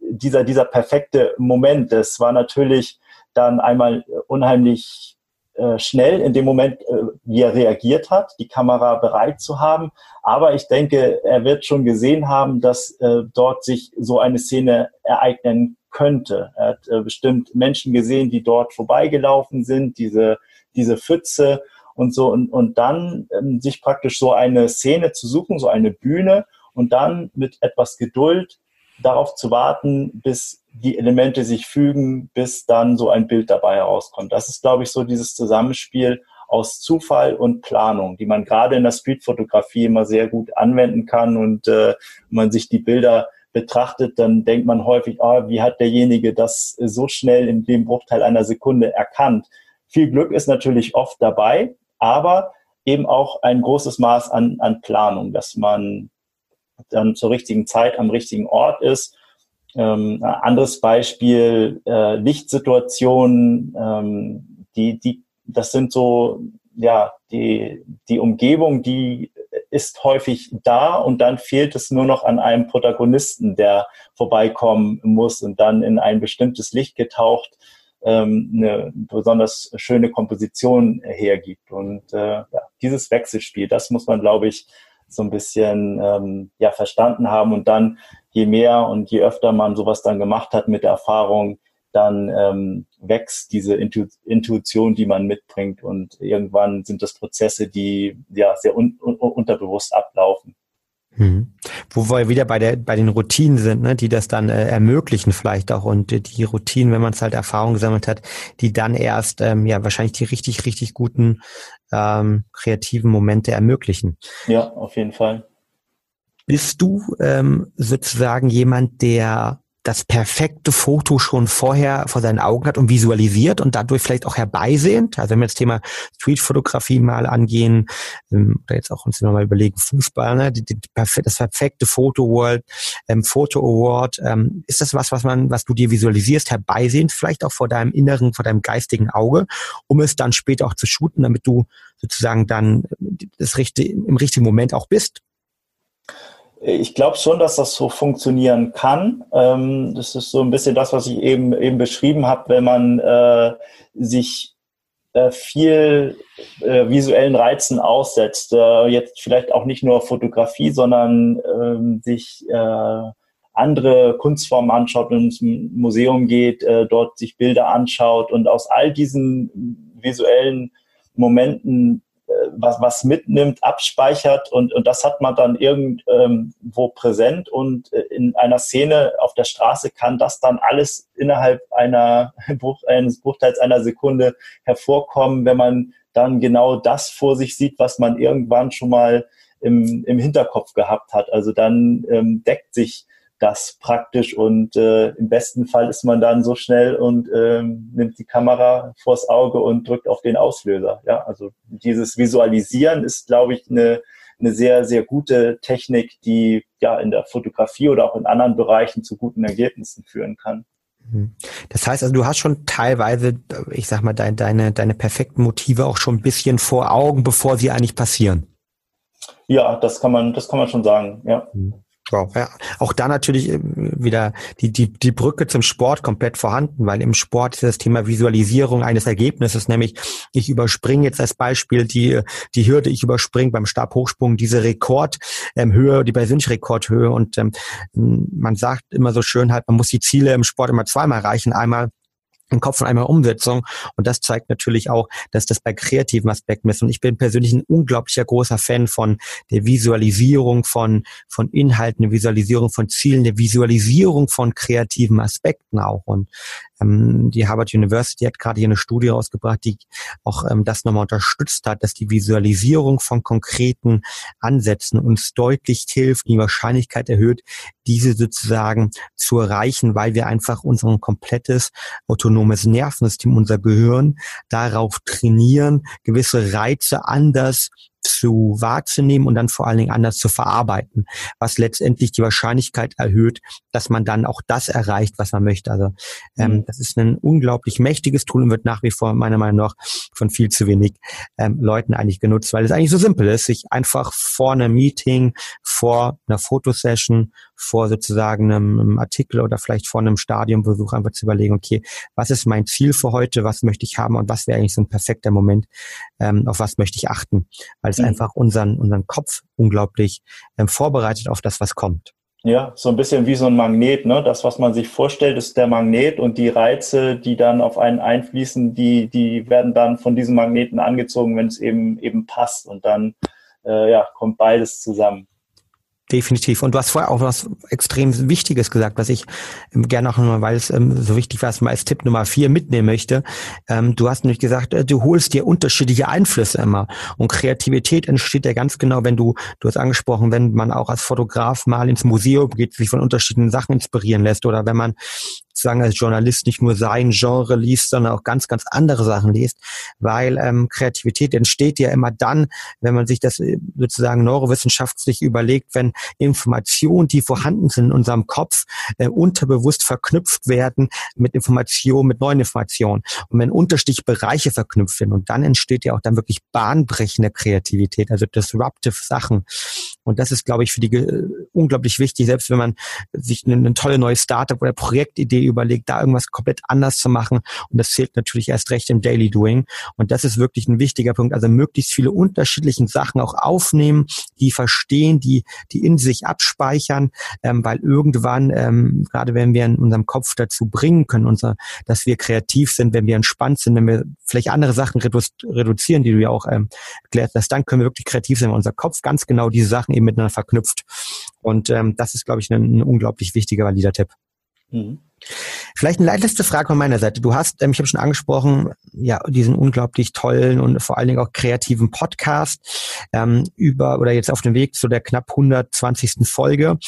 dieser, dieser perfekte Moment, das war natürlich dann einmal unheimlich äh, schnell in dem Moment, äh, wie er reagiert hat, die Kamera bereit zu haben. Aber ich denke, er wird schon gesehen haben, dass äh, dort sich so eine Szene ereignen könnte. Er hat äh, bestimmt Menschen gesehen, die dort vorbeigelaufen sind, diese, diese Pfütze und so. Und, und dann ähm, sich praktisch so eine Szene zu suchen, so eine Bühne und dann mit etwas Geduld darauf zu warten, bis die Elemente sich fügen, bis dann so ein Bild dabei herauskommt. Das ist, glaube ich, so dieses Zusammenspiel aus Zufall und Planung, die man gerade in der Streetfotografie immer sehr gut anwenden kann. Und äh, man sich die Bilder betrachtet, dann denkt man häufig, oh, wie hat derjenige das so schnell in dem Bruchteil einer Sekunde erkannt? Viel Glück ist natürlich oft dabei, aber eben auch ein großes Maß an, an Planung, dass man dann zur richtigen Zeit am richtigen Ort ist. Ähm, anderes Beispiel, äh, Lichtsituationen, ähm, die, die, das sind so, ja, die, die Umgebung, die ist häufig da und dann fehlt es nur noch an einem Protagonisten, der vorbeikommen muss und dann in ein bestimmtes Licht getaucht ähm, eine besonders schöne Komposition hergibt. Und äh, ja, dieses Wechselspiel, das muss man, glaube ich, so ein bisschen ähm, ja, verstanden haben. Und dann, je mehr und je öfter man sowas dann gemacht hat mit der Erfahrung, dann ähm, wächst diese Intu Intuition, die man mitbringt. Und irgendwann sind das Prozesse, die ja sehr un un unterbewusst ablaufen. Mhm. Wo wir wieder bei der bei den Routinen sind, ne, die das dann äh, ermöglichen vielleicht auch und äh, die Routinen, wenn man es halt Erfahrung gesammelt hat, die dann erst ähm, ja wahrscheinlich die richtig richtig guten ähm, kreativen Momente ermöglichen. Ja, auf jeden Fall. Bist du ähm, sozusagen jemand, der das perfekte Foto schon vorher vor seinen Augen hat und visualisiert und dadurch vielleicht auch herbeisehnt. Also wenn wir das Thema Streetfotografie mal angehen, ähm, oder jetzt auch uns mal überlegen, Fußball, ne, die, die, das perfekte Foto World, ähm, Photo Award, ähm, ist das was, was man, was du dir visualisierst, herbeisehnt, vielleicht auch vor deinem inneren, vor deinem geistigen Auge, um es dann später auch zu shooten, damit du sozusagen dann das richtige, im richtigen Moment auch bist? Ich glaube schon, dass das so funktionieren kann. Ähm, das ist so ein bisschen das, was ich eben, eben beschrieben habe, wenn man äh, sich äh, viel äh, visuellen Reizen aussetzt. Äh, jetzt vielleicht auch nicht nur Fotografie, sondern ähm, sich äh, andere Kunstformen anschaut und ins Museum geht, dort sich Bilder anschaut und aus all diesen visuellen Momenten was, was mitnimmt, abspeichert und, und das hat man dann irgendwo ähm, präsent und äh, in einer Szene auf der Straße kann das dann alles innerhalb einer [laughs] Bruch, eines Bruchteils einer Sekunde hervorkommen, wenn man dann genau das vor sich sieht, was man irgendwann schon mal im, im Hinterkopf gehabt hat. Also dann ähm, deckt sich das praktisch und äh, im besten Fall ist man dann so schnell und ähm, nimmt die Kamera vors Auge und drückt auf den Auslöser. Ja, also dieses Visualisieren ist, glaube ich, eine, eine sehr, sehr gute Technik, die ja in der Fotografie oder auch in anderen Bereichen zu guten Ergebnissen führen kann. Mhm. Das heißt also, du hast schon teilweise, ich sag mal, deine, deine, deine perfekten Motive auch schon ein bisschen vor Augen, bevor sie eigentlich passieren. Ja, das kann man, das kann man schon sagen, ja. Mhm. Wow. Ja, auch da natürlich äh, wieder die, die, die Brücke zum Sport komplett vorhanden, weil im Sport ist das Thema Visualisierung eines Ergebnisses, nämlich ich überspringe jetzt als Beispiel die, die Hürde, ich überspringe beim Stabhochsprung diese Rekordhöhe, ähm, die persönliche Rekordhöhe und ähm, man sagt immer so schön halt, man muss die Ziele im Sport immer zweimal erreichen, einmal im Kopf und einmal Umsetzung. Und das zeigt natürlich auch, dass das bei kreativen Aspekten ist. Und ich bin persönlich ein unglaublicher großer Fan von der Visualisierung von, von Inhalten, der Visualisierung von Zielen, der Visualisierung von kreativen Aspekten auch. Und ähm, die Harvard University hat gerade hier eine Studie rausgebracht, die auch ähm, das nochmal unterstützt hat, dass die Visualisierung von konkreten Ansätzen uns deutlich hilft, die Wahrscheinlichkeit erhöht, diese sozusagen zu erreichen, weil wir einfach unser komplettes autonomes Nervensystem, unser Gehirn darauf trainieren, gewisse Reize anders zu wahrzunehmen und dann vor allen Dingen anders zu verarbeiten, was letztendlich die Wahrscheinlichkeit erhöht, dass man dann auch das erreicht, was man möchte. Also ähm, mhm. das ist ein unglaublich mächtiges Tool und wird nach wie vor meiner Meinung nach von viel zu wenig ähm, Leuten eigentlich genutzt, weil es eigentlich so simpel ist, sich einfach vor einem Meeting, vor einer Fotosession, vor sozusagen einem, einem Artikel oder vielleicht vor einem Stadionbesuch einfach zu überlegen, okay, was ist mein Ziel für heute, was möchte ich haben und was wäre eigentlich so ein perfekter Moment, ähm, auf was möchte ich achten, weil es mhm. einfach unseren, unseren Kopf unglaublich ähm, vorbereitet auf das, was kommt. Ja, so ein bisschen wie so ein Magnet, ne? Das, was man sich vorstellt, ist der Magnet und die Reize, die dann auf einen einfließen, die, die werden dann von diesem Magneten angezogen, wenn es eben eben passt. Und dann äh, ja, kommt beides zusammen. Definitiv. Und du hast vorher auch was extrem Wichtiges gesagt, was ich ähm, gerne auch nochmal, weil es ähm, so wichtig war, mal als Tipp Nummer vier mitnehmen möchte. Ähm, du hast nämlich gesagt, äh, du holst dir unterschiedliche Einflüsse immer. Und Kreativität entsteht ja ganz genau, wenn du, du hast angesprochen, wenn man auch als Fotograf mal ins Museum geht, sich von unterschiedlichen Sachen inspirieren lässt oder wenn man sozusagen als Journalist nicht nur sein Genre liest, sondern auch ganz, ganz andere Sachen liest, weil ähm, Kreativität entsteht ja immer dann, wenn man sich das äh, sozusagen neurowissenschaftlich überlegt, wenn Informationen, die vorhanden sind in unserem Kopf, äh, unterbewusst verknüpft werden mit Informationen, mit neuen Informationen und wenn unterschiedliche Bereiche verknüpft werden und dann entsteht ja auch dann wirklich bahnbrechende Kreativität, also disruptive Sachen. Und das ist, glaube ich, für die unglaublich wichtig, selbst wenn man sich eine, eine tolle neue Startup oder Projektidee überlegt, da irgendwas komplett anders zu machen. Und das zählt natürlich erst recht im Daily Doing. Und das ist wirklich ein wichtiger Punkt. Also möglichst viele unterschiedlichen Sachen auch aufnehmen, die verstehen, die, die in sich abspeichern, ähm, weil irgendwann, ähm, gerade wenn wir in unserem Kopf dazu bringen können, unser, dass wir kreativ sind, wenn wir entspannt sind, wenn wir vielleicht andere Sachen redu reduzieren, die du ja auch ähm, erklärt hast, dann können wir wirklich kreativ sein, weil unser Kopf ganz genau diese Sachen eben miteinander verknüpft. Und ähm, das ist, glaube ich, ein, ein unglaublich wichtiger, valider Tipp. Mhm. Vielleicht eine letzte Frage von meiner Seite. Du hast, ähm, ich habe schon angesprochen, ja, diesen unglaublich tollen und vor allen Dingen auch kreativen Podcast ähm, über oder jetzt auf dem Weg zu der knapp 120. Folge.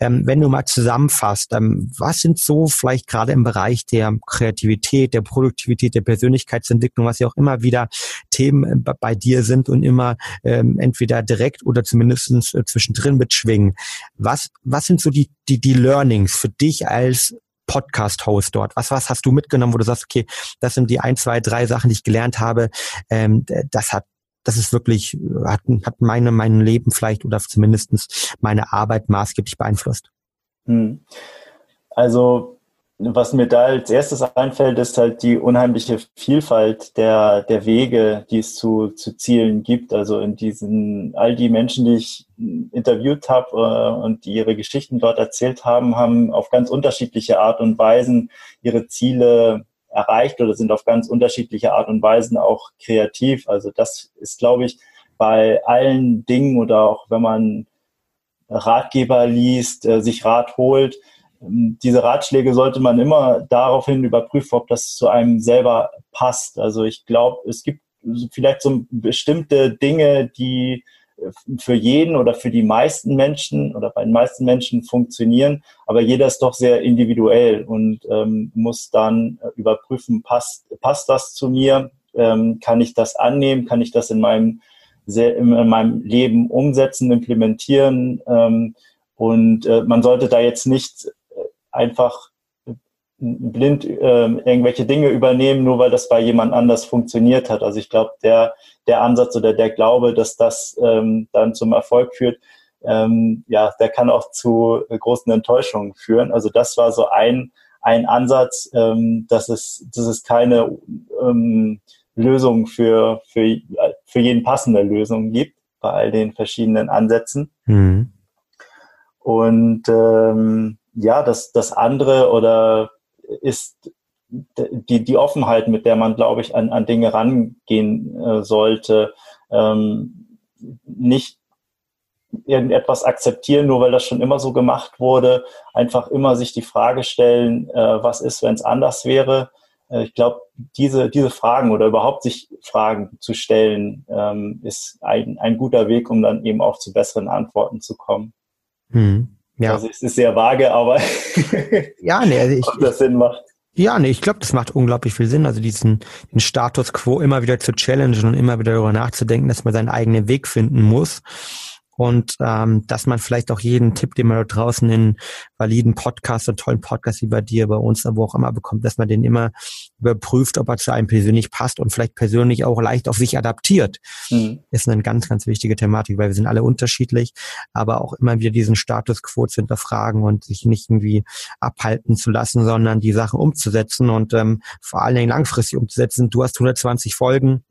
Ähm, wenn du mal zusammenfasst, ähm, was sind so vielleicht gerade im Bereich der Kreativität, der Produktivität, der Persönlichkeitsentwicklung, was ja auch immer wieder Themen äh, bei dir sind und immer ähm, entweder direkt oder zumindest äh, zwischendrin mitschwingen. Was, was sind so die, die, die Learnings für dich als Podcast-Host dort? Was, was hast du mitgenommen, wo du sagst, okay, das sind die ein, zwei, drei Sachen, die ich gelernt habe. Ähm, das hat das ist wirklich, hat, hat meine, mein Leben vielleicht oder zumindestens meine Arbeit maßgeblich beeinflusst. Hm. Also was mir da als erstes einfällt, ist halt die unheimliche Vielfalt der, der Wege, die es zu, zu Zielen gibt. Also in diesen, all die Menschen, die ich interviewt habe äh, und die ihre Geschichten dort erzählt haben, haben auf ganz unterschiedliche Art und Weisen ihre Ziele erreicht oder sind auf ganz unterschiedliche Art und Weisen auch kreativ. Also das ist, glaube ich, bei allen Dingen oder auch wenn man Ratgeber liest, äh, sich Rat holt, diese Ratschläge sollte man immer daraufhin überprüfen, ob das zu einem selber passt. Also ich glaube, es gibt vielleicht so bestimmte Dinge, die äh, für jeden oder für die meisten Menschen oder bei den meisten Menschen funktionieren, aber jeder ist doch sehr individuell und ähm, muss dann äh, überprüfen, passt, passt das zu mir? Ähm, kann ich das annehmen? Kann ich das in meinem, in meinem Leben umsetzen, implementieren? Ähm, und äh, man sollte da jetzt nicht einfach blind äh, irgendwelche Dinge übernehmen, nur weil das bei jemand anders funktioniert hat. Also ich glaube, der, der Ansatz oder der Glaube, dass das ähm, dann zum Erfolg führt, ähm, ja, der kann auch zu großen Enttäuschungen führen. Also das war so ein, ein Ansatz, ähm, dass, es, dass es keine ähm, Lösung für, für, für jeden passende Lösung gibt bei all den verschiedenen Ansätzen. Mhm. Und ähm, ja, das, das andere oder ist die, die Offenheit, mit der man, glaube ich, an, an Dinge rangehen äh, sollte, ähm, nicht irgendetwas akzeptieren, nur weil das schon immer so gemacht wurde, einfach immer sich die Frage stellen, äh, was ist, wenn es anders wäre. Äh, ich glaube, diese, diese Fragen oder überhaupt sich Fragen zu stellen, ähm, ist ein, ein guter Weg, um dann eben auch zu besseren Antworten zu kommen. Hm. Ja. Also es ist sehr vage, aber [laughs] ja, nee, also [laughs] ich, ob das Sinn macht. Ja, nee, ich glaube, das macht unglaublich viel Sinn. Also diesen den Status quo immer wieder zu challengen und immer wieder darüber nachzudenken, dass man seinen eigenen Weg finden muss und ähm, dass man vielleicht auch jeden Tipp, den man da draußen in validen Podcasts und tollen Podcasts wie bei dir, bei uns, wo auch immer bekommt, dass man den immer überprüft, ob er zu einem persönlich passt und vielleicht persönlich auch leicht auf sich adaptiert. Mhm. Ist eine ganz, ganz wichtige Thematik, weil wir sind alle unterschiedlich, aber auch immer wieder diesen Status quo zu hinterfragen und sich nicht irgendwie abhalten zu lassen, sondern die Sachen umzusetzen und ähm, vor allen Dingen langfristig umzusetzen. Du hast 120 Folgen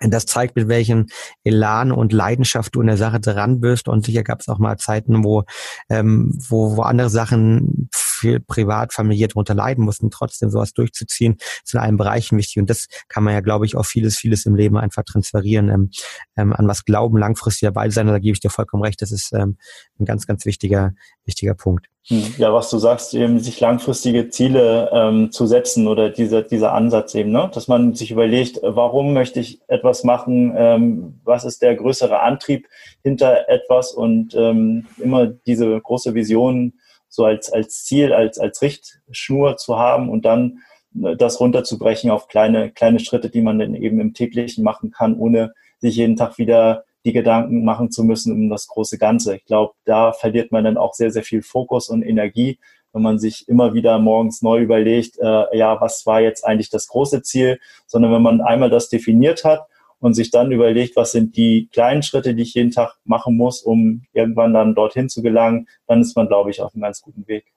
das zeigt, mit welchem Elan und Leidenschaft du in der Sache dran bist. Und sicher gab es auch mal Zeiten, wo, ähm, wo, wo andere Sachen viel privat, familiär darunter leiden mussten, trotzdem sowas durchzuziehen, ist in allen Bereichen wichtig. Und das kann man ja, glaube ich, auch vieles, vieles im Leben einfach transferieren. Ähm, ähm, an was glauben, langfristig dabei sein, da gebe ich dir vollkommen recht. Das ist ähm, ein ganz, ganz wichtiger, wichtiger Punkt. Hm. Ja, was du sagst, eben sich langfristige Ziele ähm, zu setzen oder dieser, dieser Ansatz eben, ne? dass man sich überlegt, warum möchte ich etwas machen, ähm, was ist der größere Antrieb hinter etwas und ähm, immer diese große Vision so als, als Ziel, als, als Richtschnur zu haben und dann äh, das runterzubrechen auf kleine, kleine Schritte, die man dann eben im täglichen machen kann, ohne sich jeden Tag wieder die Gedanken machen zu müssen um das große Ganze. Ich glaube, da verliert man dann auch sehr, sehr viel Fokus und Energie, wenn man sich immer wieder morgens neu überlegt, äh, ja, was war jetzt eigentlich das große Ziel, sondern wenn man einmal das definiert hat und sich dann überlegt, was sind die kleinen Schritte, die ich jeden Tag machen muss, um irgendwann dann dorthin zu gelangen, dann ist man, glaube ich, auf einem ganz guten Weg.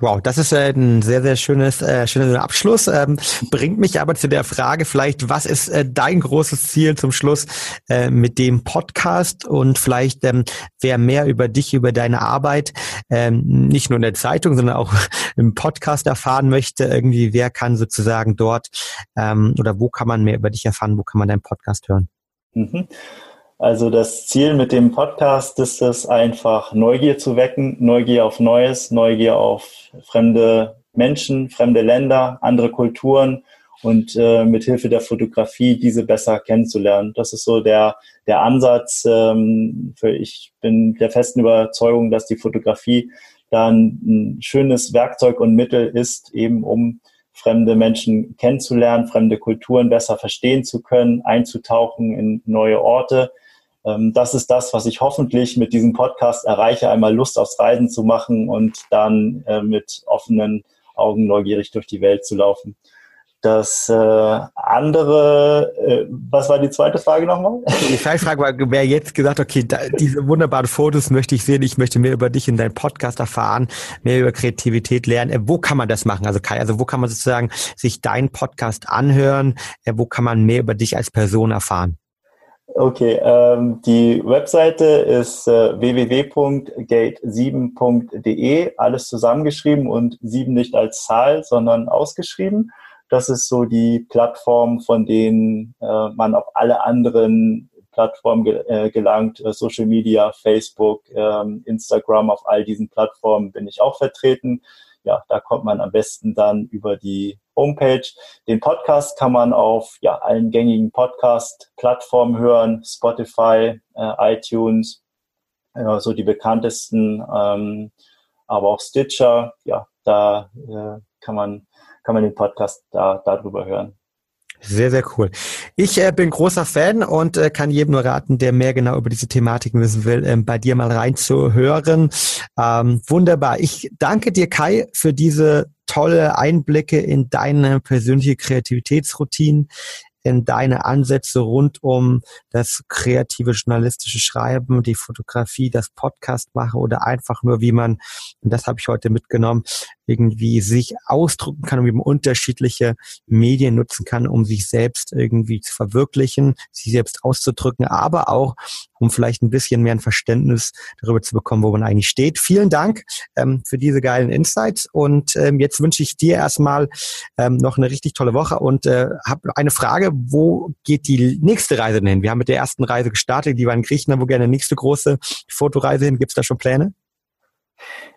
Wow, das ist äh, ein sehr, sehr schönes, äh, schöner Abschluss. Ähm, bringt mich aber zu der Frage vielleicht, was ist äh, dein großes Ziel zum Schluss äh, mit dem Podcast und vielleicht, ähm, wer mehr über dich, über deine Arbeit, ähm, nicht nur in der Zeitung, sondern auch [laughs] im Podcast erfahren möchte, irgendwie, wer kann sozusagen dort ähm, oder wo kann man mehr über dich erfahren, wo kann man deinen Podcast hören? Mhm. Also das Ziel mit dem Podcast ist es einfach, Neugier zu wecken, Neugier auf Neues, Neugier auf fremde Menschen, fremde Länder, andere Kulturen und äh, mit Hilfe der Fotografie diese besser kennenzulernen. Das ist so der, der Ansatz. Ähm, für, ich bin der festen Überzeugung, dass die Fotografie dann ein schönes Werkzeug und Mittel ist, eben um fremde Menschen kennenzulernen, fremde Kulturen besser verstehen zu können, einzutauchen in neue Orte das ist das, was ich hoffentlich mit diesem Podcast erreiche, einmal Lust aufs Reisen zu machen und dann äh, mit offenen Augen neugierig durch die Welt zu laufen. Das äh, andere, äh, was war die zweite Frage nochmal? Die [laughs] zweite Frage war, wer jetzt gesagt, okay, da, diese wunderbaren Fotos möchte ich sehen, ich möchte mehr über dich in deinem Podcast erfahren, mehr über Kreativität lernen. Äh, wo kann man das machen? Also Kai, also wo kann man sozusagen sich deinen Podcast anhören? Äh, wo kann man mehr über dich als Person erfahren? Okay, ähm, die Webseite ist äh, www.gate7.de, alles zusammengeschrieben und sieben nicht als Zahl, sondern ausgeschrieben. Das ist so die Plattform, von denen äh, man auf alle anderen Plattformen ge äh, gelangt. Äh, Social Media, Facebook, ähm, Instagram, auf all diesen Plattformen bin ich auch vertreten. Ja, da kommt man am besten dann über die Homepage. Den Podcast kann man auf ja, allen gängigen Podcast-Plattformen hören, Spotify, äh, iTunes, äh, so die bekanntesten, ähm, aber auch Stitcher. Ja, da äh, kann man kann man den Podcast da darüber hören. Sehr, sehr cool. Ich äh, bin großer Fan und äh, kann jedem nur raten, der mehr genau über diese Thematiken wissen will, ähm, bei dir mal reinzuhören. Ähm, wunderbar. Ich danke dir, Kai, für diese tolle Einblicke in deine persönliche Kreativitätsroutine in deine Ansätze rund um das kreative journalistische Schreiben, die Fotografie, das Podcast machen oder einfach nur, wie man, und das habe ich heute mitgenommen, irgendwie sich ausdrucken kann und man unterschiedliche Medien nutzen kann, um sich selbst irgendwie zu verwirklichen, sich selbst auszudrücken, aber auch um vielleicht ein bisschen mehr ein Verständnis darüber zu bekommen, wo man eigentlich steht. Vielen Dank ähm, für diese geilen Insights und ähm, jetzt wünsche ich dir erstmal ähm, noch eine richtig tolle Woche und äh, habe eine Frage, wo geht die nächste Reise denn hin? Wir haben mit der ersten Reise gestartet, die war in Griechenland, wo gerne nächste große Fotoreise hin? Gibt es da schon Pläne?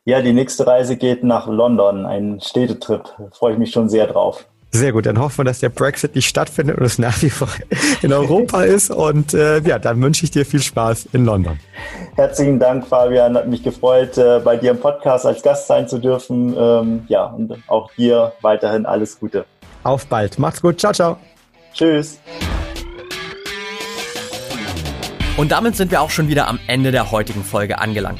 Ja, die nächste Reise geht nach London, ein Städtetrip. Da freue ich mich schon sehr drauf. Sehr gut, dann hoffen wir, dass der Brexit nicht stattfindet und es nach wie vor in Europa [laughs] ist. Und äh, ja, dann wünsche ich dir viel Spaß in London. Herzlichen Dank, Fabian. Hat mich gefreut, äh, bei dir im Podcast als Gast sein zu dürfen. Ähm, ja, und auch dir weiterhin alles Gute. Auf bald. Macht's gut. Ciao, ciao. Tschüss. Und damit sind wir auch schon wieder am Ende der heutigen Folge angelangt.